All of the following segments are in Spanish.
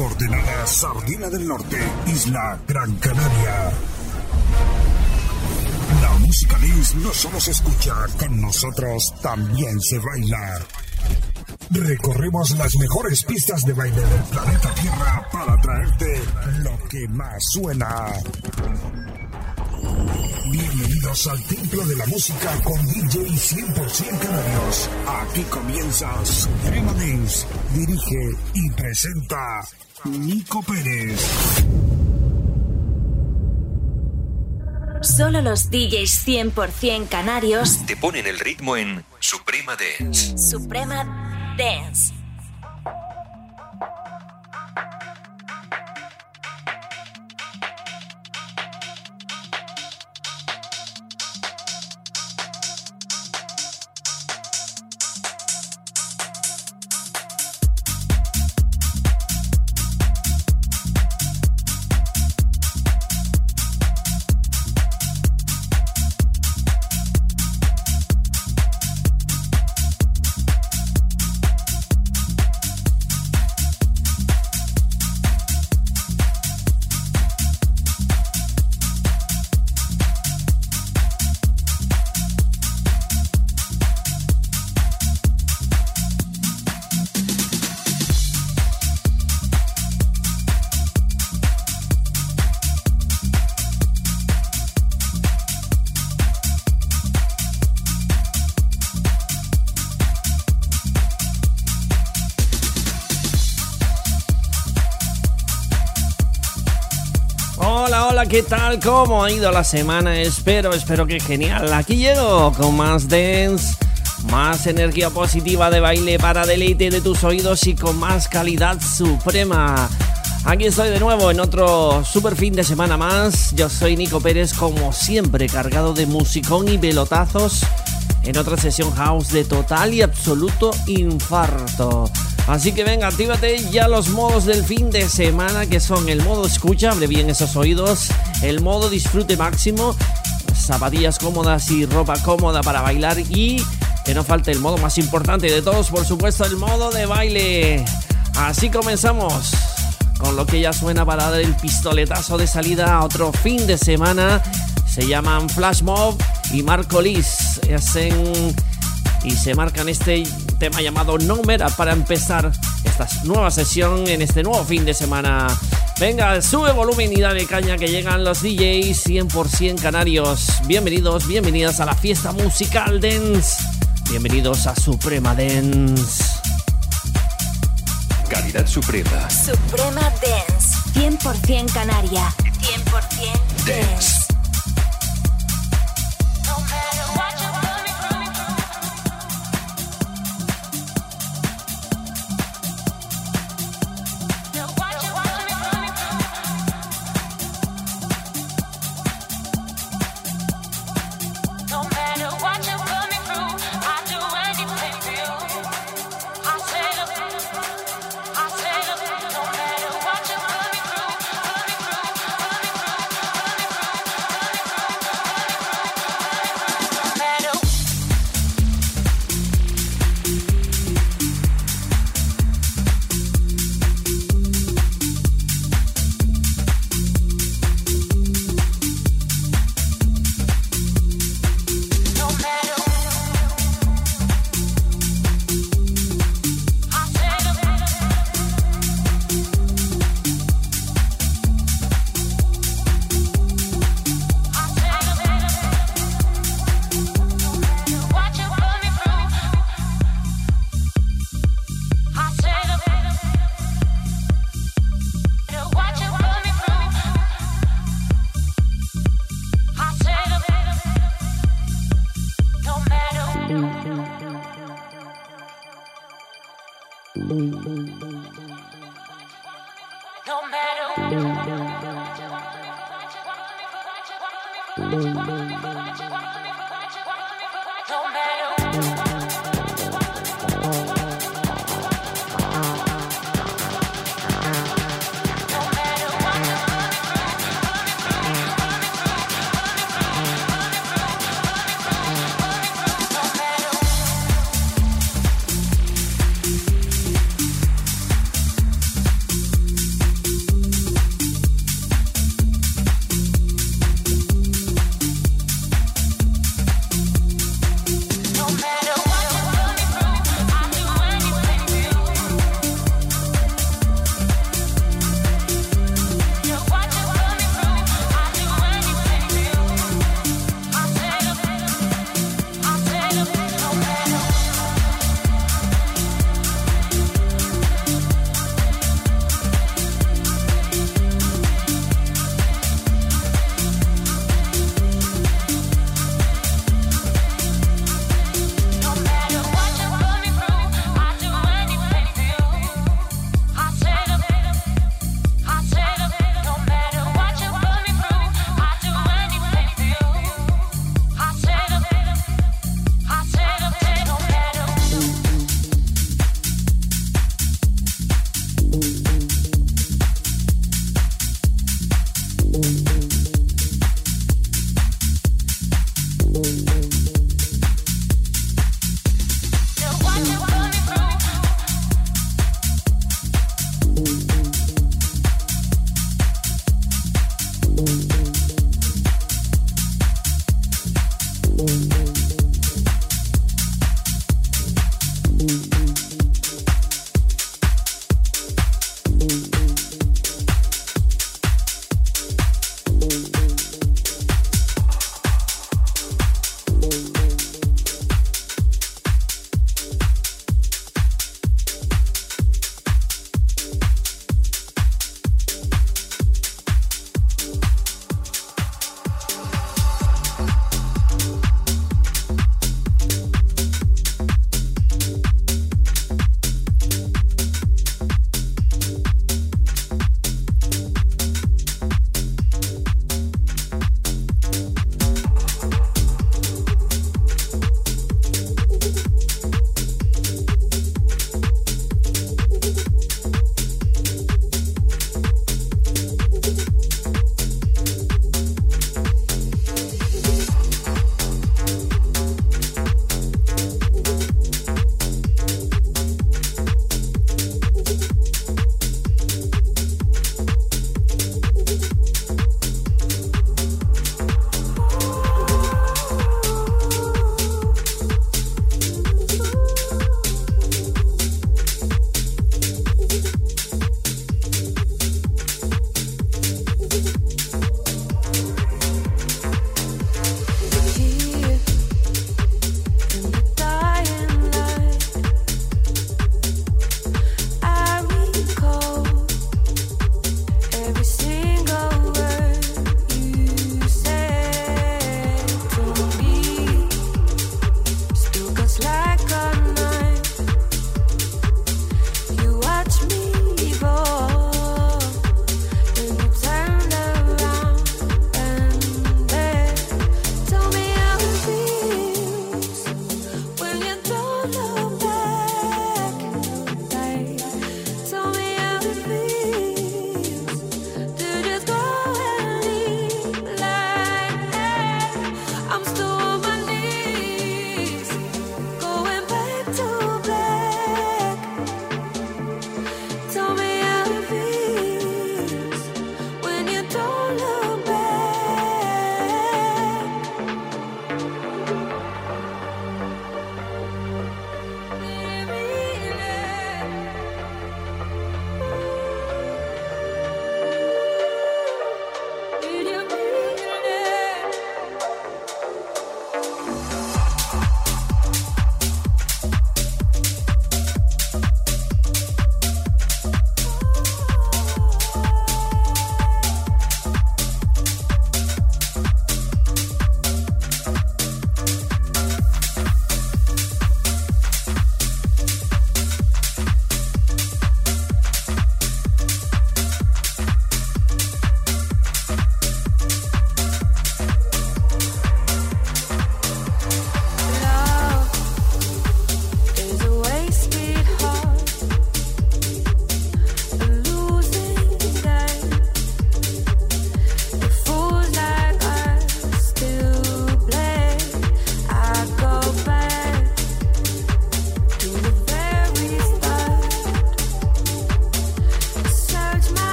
coordenada Sardina del Norte, Isla Gran Canaria. La música dance no solo se escucha, con nosotros también se baila. Recorremos las mejores pistas de baile del planeta Tierra para traerte lo que más suena. Bienvenidos al Templo de la Música con DJ 100% Canarios. Aquí comienza Suprema Dance. Dirige y presenta Nico Pérez. Solo los DJs 100% canarios te ponen el ritmo en Suprema Dance. Suprema Dance. ¿Qué tal? ¿Cómo ha ido la semana? Espero, espero que genial. Aquí llego con más dance, más energía positiva de baile para deleite de tus oídos y con más calidad suprema. Aquí estoy de nuevo en otro super fin de semana más. Yo soy Nico Pérez, como siempre, cargado de musicón y pelotazos en otra sesión house de total y absoluto infarto. Así que venga, actívate ya los modos del fin de semana que son el modo escucha, abre bien esos oídos, el modo disfrute máximo, zapatillas cómodas y ropa cómoda para bailar y que no falte el modo más importante de todos, por supuesto, el modo de baile. Así comenzamos con lo que ya suena para dar el pistoletazo de salida a otro fin de semana. Se llaman Flash Mob y Marco Liz. Hacen y se marcan este tema llamado No para empezar esta nueva sesión en este nuevo fin de semana. Venga, sube volumen y dale caña que llegan los DJs 100% canarios. Bienvenidos, bienvenidas a la fiesta musical Dance. Bienvenidos a Suprema Dance. Calidad Suprema. Suprema Dance. 100% Canaria. 100% Dance.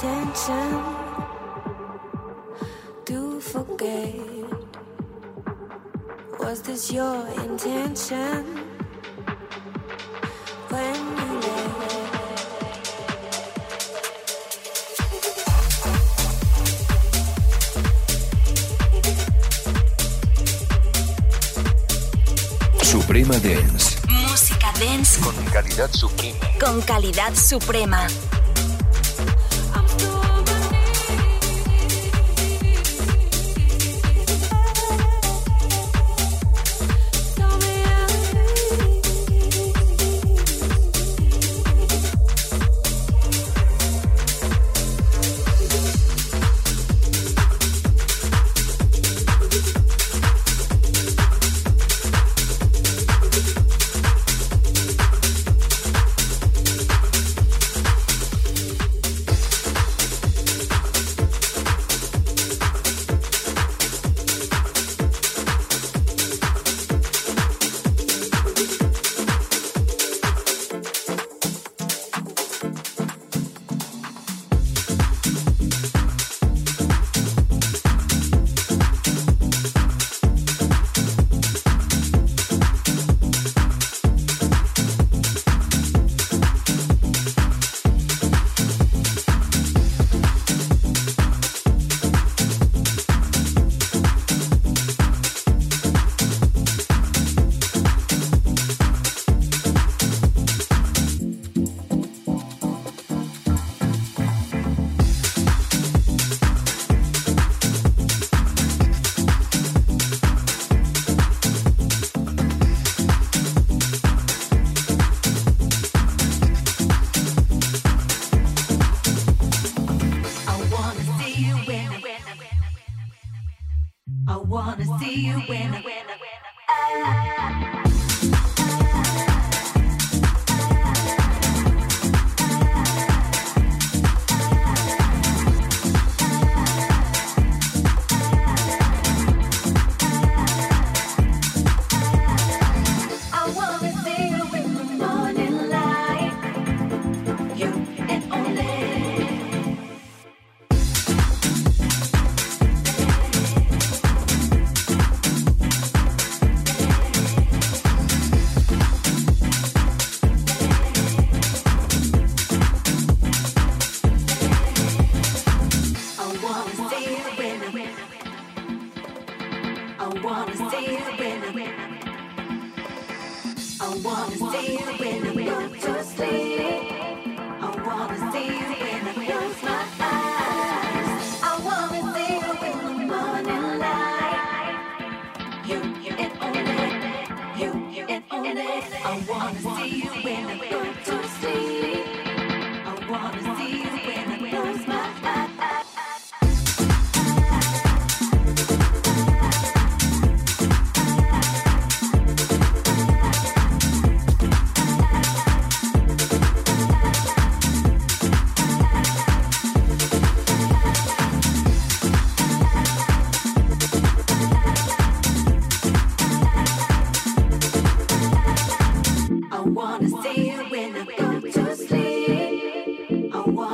intention to forget. Was this your intention when you left? Suprema Dance. Música dance. Con calidad suprema. Con calidad suprema.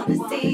wanna see.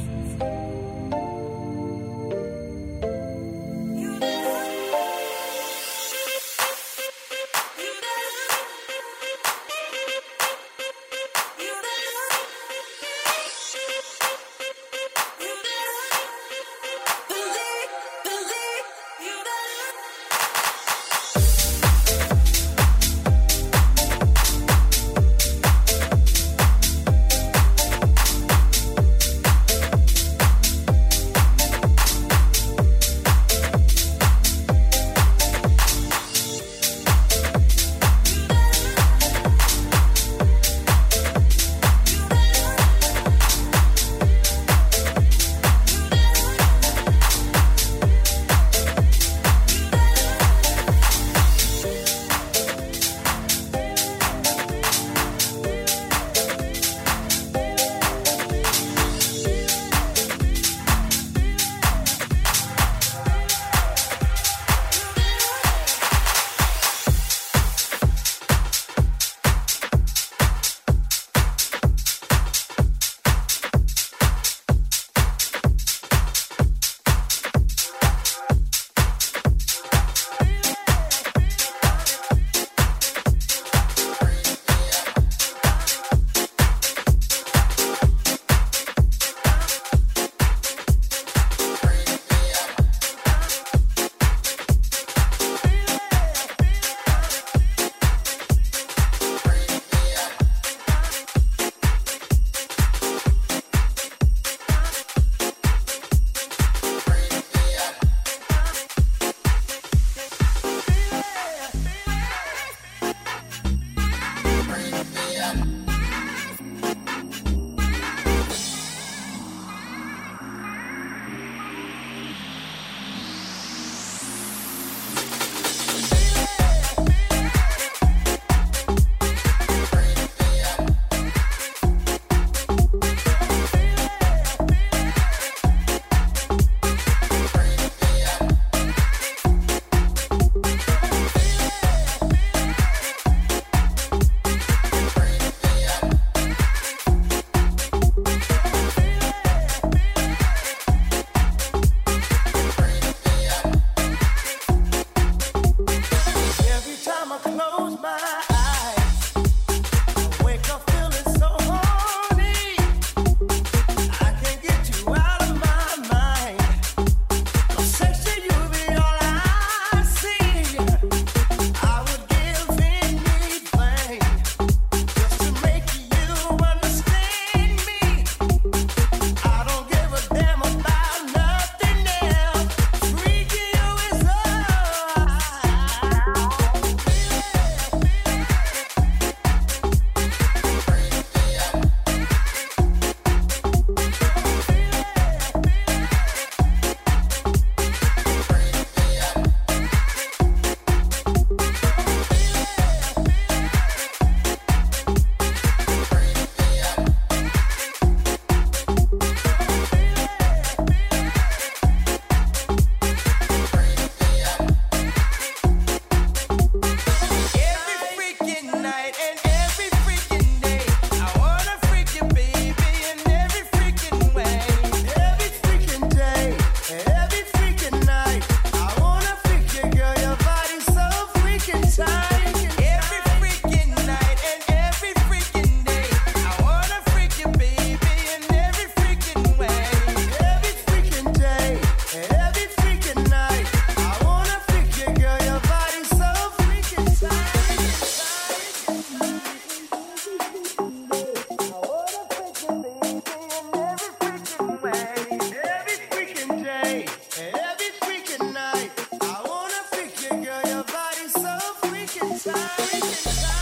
Sorry,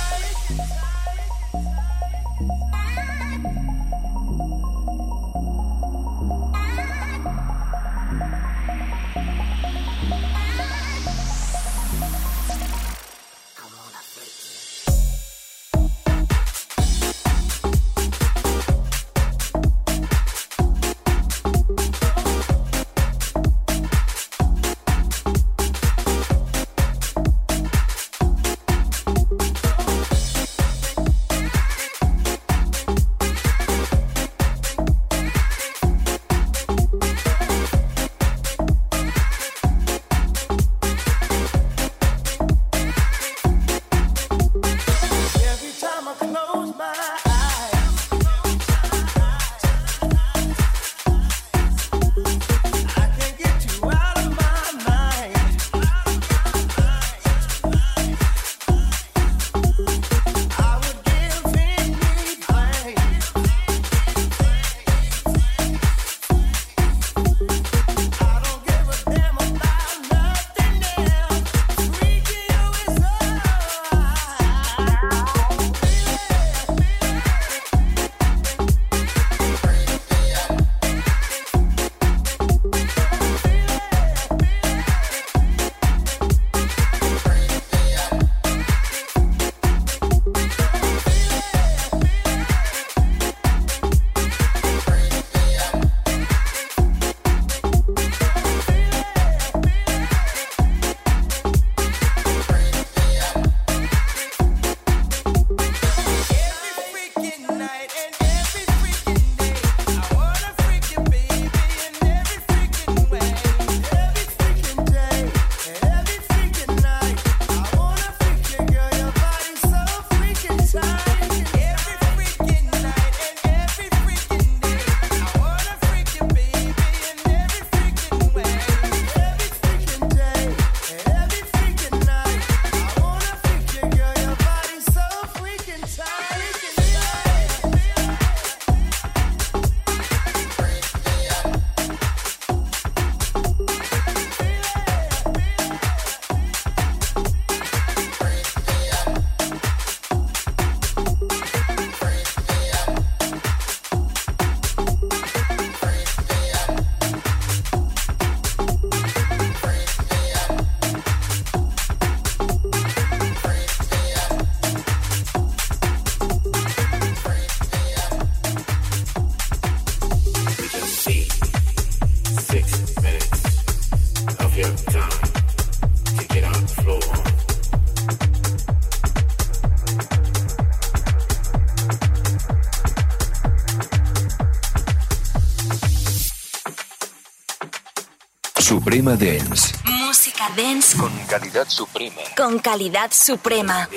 Suprema Dance. Música dance Con calidad suprema. con calidad suprema.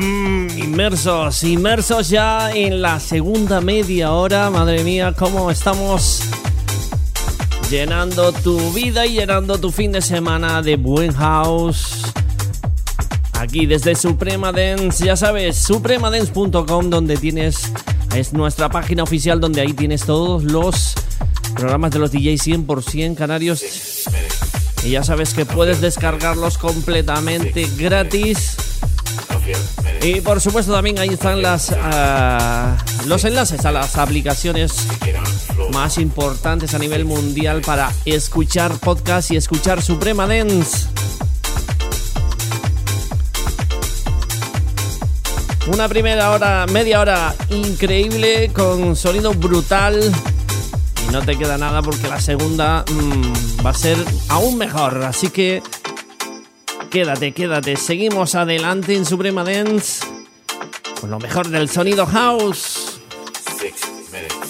Inmersos, inmersos ya en la segunda media hora. Madre mía, cómo estamos llenando tu vida y llenando tu fin de semana de buen house. Aquí desde Suprema Dance, ya sabes, supremadance.com donde tienes es nuestra página oficial donde ahí tienes todos los programas de los DJs 100% canarios. Y ya sabes que puedes descargarlos completamente gratis. Y por supuesto también ahí están las ah, los enlaces a las aplicaciones más importantes a nivel mundial para escuchar podcast y escuchar Suprema Dance. Una primera hora, media hora increíble con sonido brutal. Y no te queda nada porque la segunda mm, va a ser aún mejor. Así que quédate, quédate. Seguimos adelante en Suprema Dance con lo mejor del sonido house. Six minutes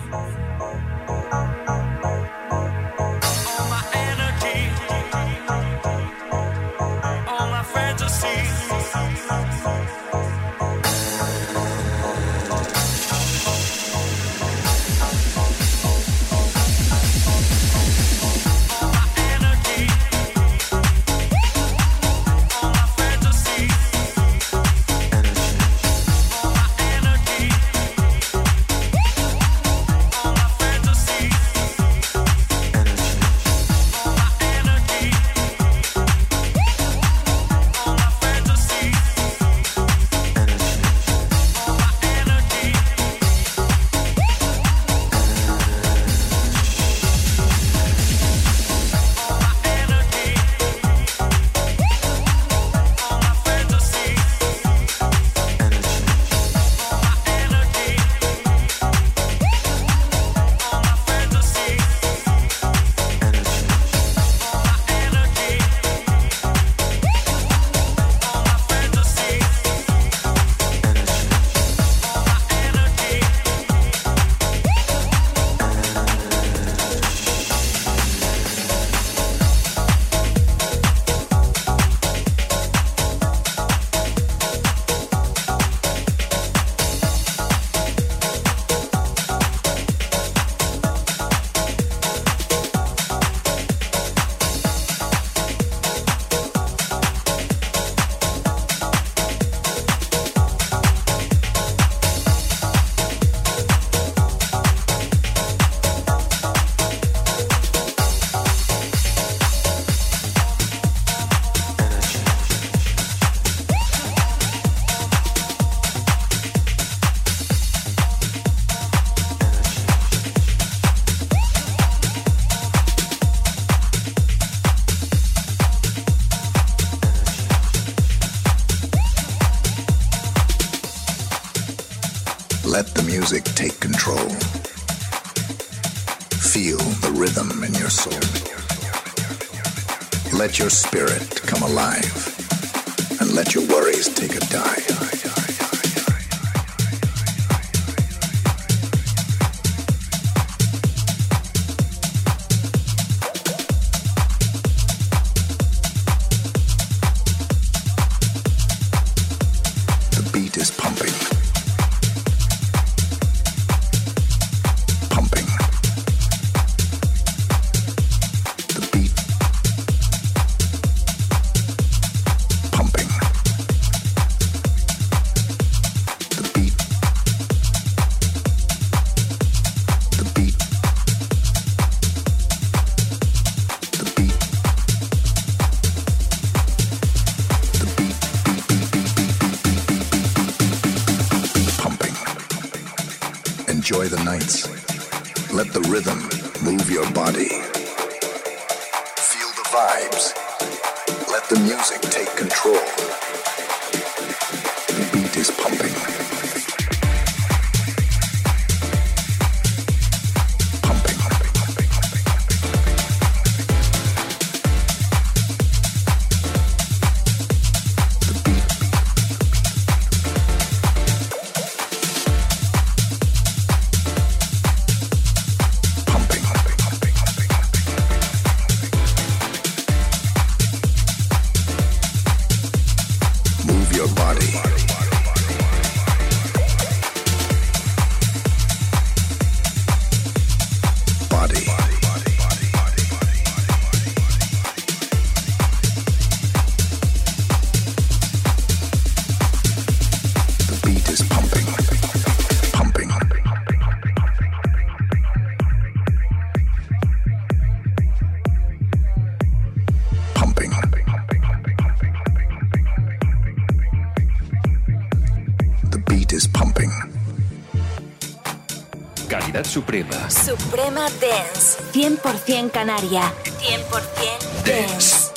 Identidad Suprema. Suprema Dance. 100% Canaria. 100% Dance.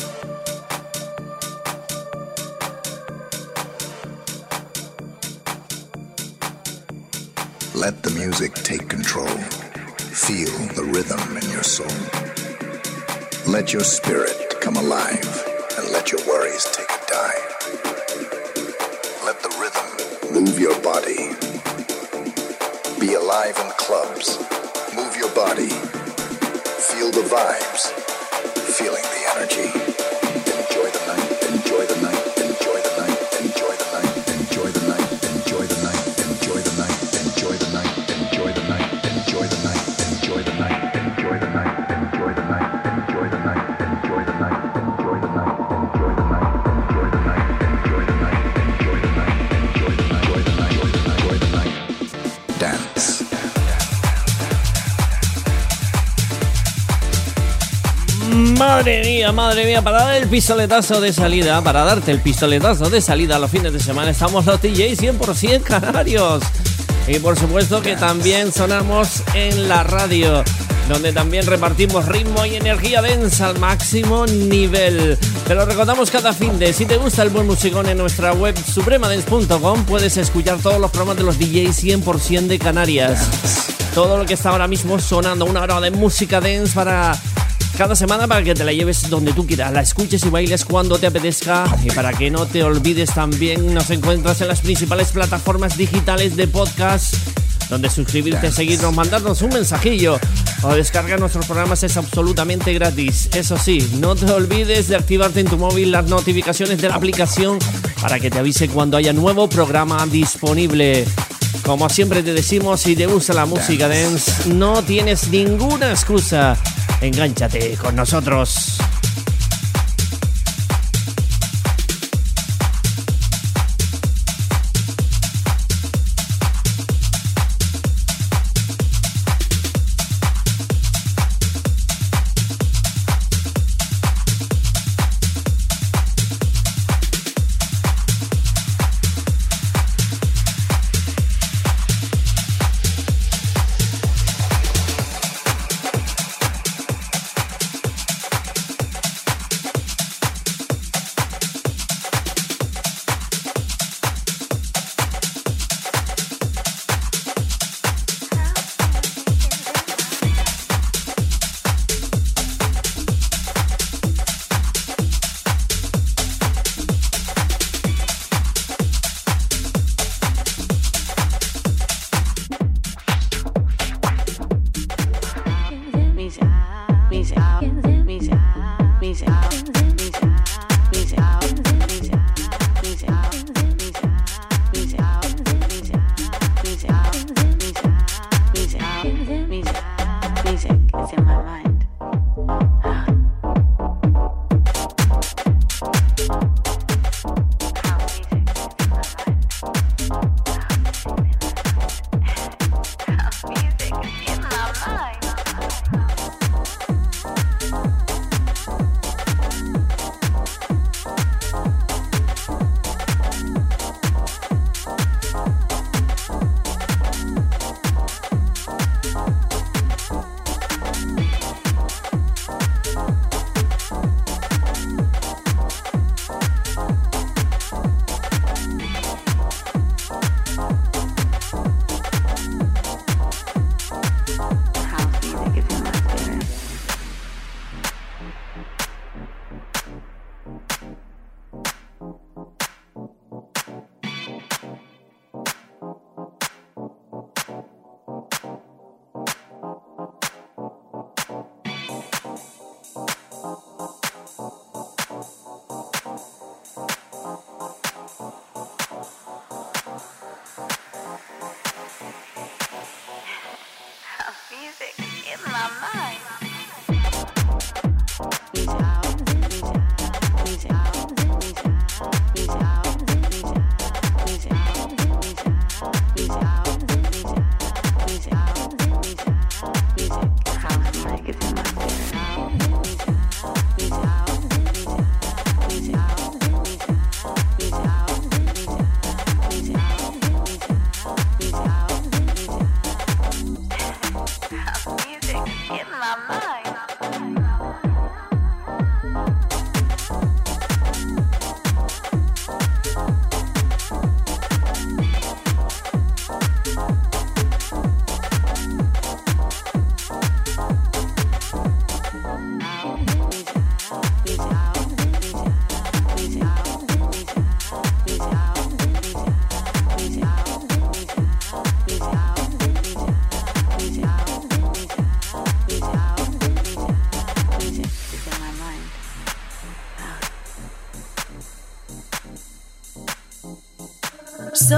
Let the music take control. Feel the rhythm in your soul. Let your spirit come alive and let your worries take a dive. Let the rhythm move your body be alive in clubs. Move your body. Feel the vibes. Feeling the energy. Madre mía, madre mía, para dar el pistoletazo de salida, para darte el pistoletazo de salida a los fines de semana, estamos los DJs 100% canarios. Y por supuesto que también sonamos en la radio, donde también repartimos ritmo y energía densa al máximo nivel. Te lo recordamos cada fin de, si te gusta el buen musicón en nuestra web supremadance.com, puedes escuchar todos los programas de los DJs 100% de Canarias. Todo lo que está ahora mismo sonando, una hora de música dance para cada semana para que te la lleves donde tú quieras, la escuches y bailes cuando te apetezca y para que no te olvides también nos encuentras en las principales plataformas digitales de podcast donde suscribirte, seguirnos, mandarnos un mensajillo o descargar nuestros programas es absolutamente gratis. Eso sí, no te olvides de activarte en tu móvil las notificaciones de la aplicación para que te avise cuando haya nuevo programa disponible. Como siempre te decimos, si te gusta la música dance, no tienes ninguna excusa. Engánchate con nosotros.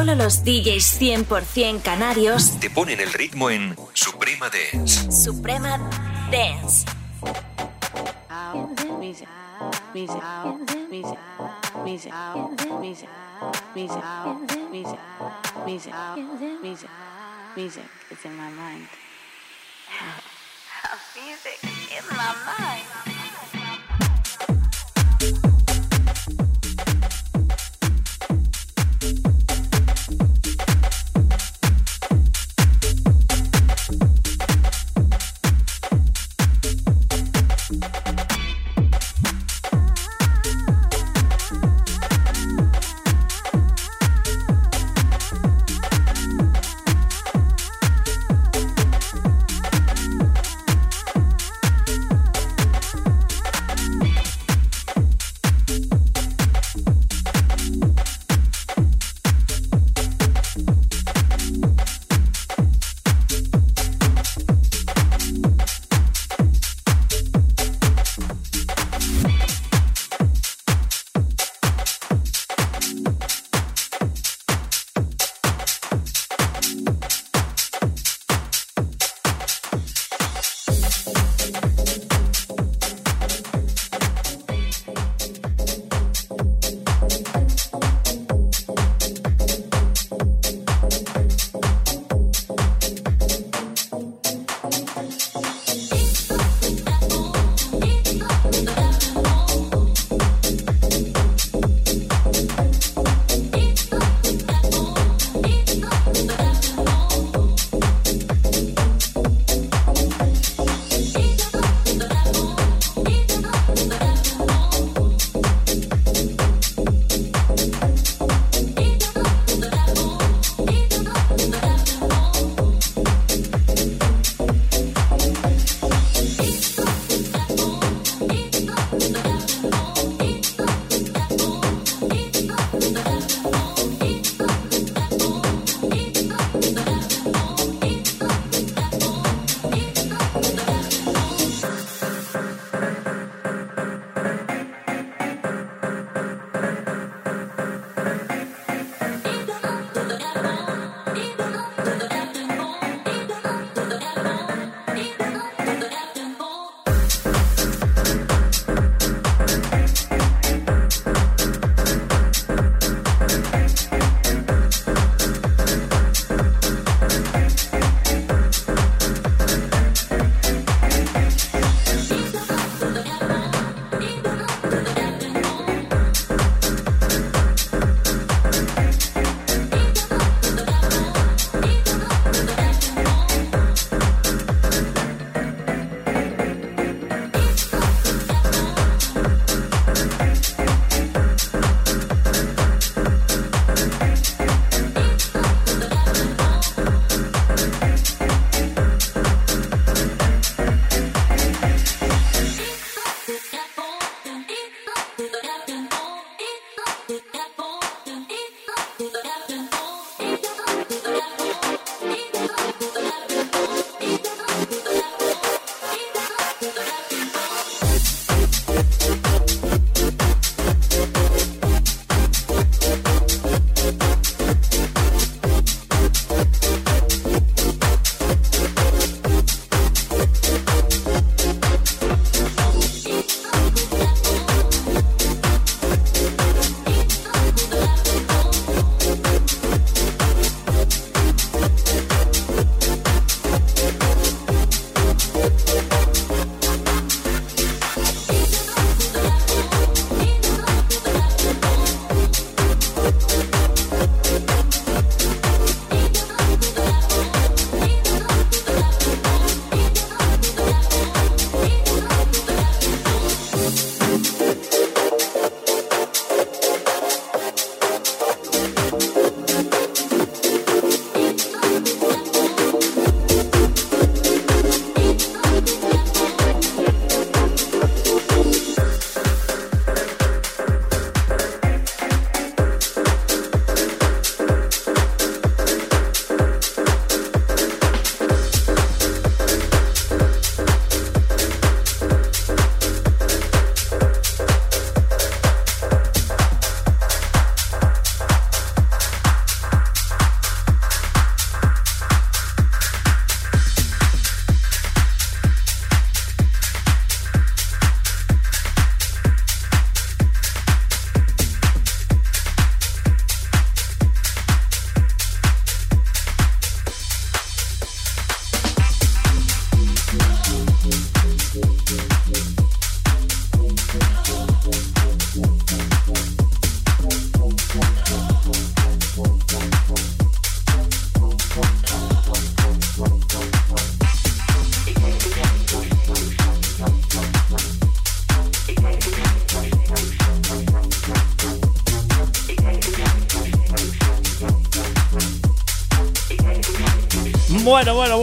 solo los DJs 100% canarios te ponen el ritmo en Suprema Dance. Suprema Dance. Music in my mind.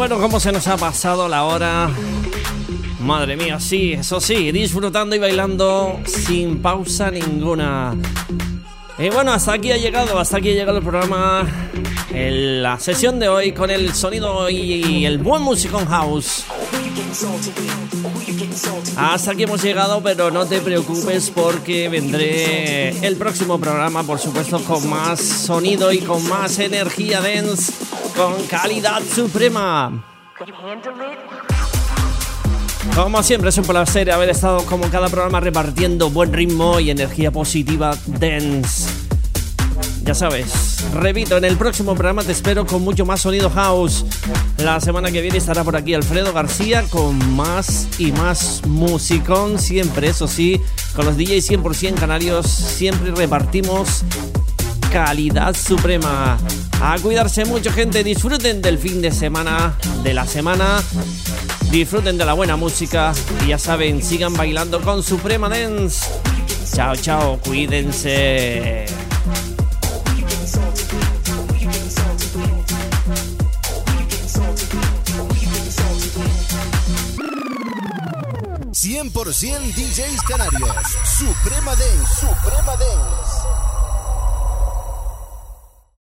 Bueno, cómo se nos ha pasado la hora. Madre mía, sí, eso sí, disfrutando y bailando sin pausa ninguna. Y bueno, hasta aquí ha llegado, hasta aquí ha llegado el programa, el- la sesión de hoy con el sonido y el buen musicón house. Hasta aquí hemos llegado, pero no te preocupes porque vendré el próximo programa, por supuesto, con más sonido y con más energía dance, con calidad suprema. Como siempre es un placer haber estado como cada programa repartiendo buen ritmo y energía positiva dance. Ya sabes, repito, en el próximo programa te espero con mucho más sonido house. La semana que viene estará por aquí Alfredo García con más y más musicón. Siempre, eso sí, con los DJs 100% canarios, siempre repartimos calidad suprema. A cuidarse mucho, gente. Disfruten del fin de semana, de la semana. Disfruten de la buena música. Y ya saben, sigan bailando con Suprema Dance. Chao, chao. Cuídense. DJs Canarios. Suprema Dance. Suprema Dance.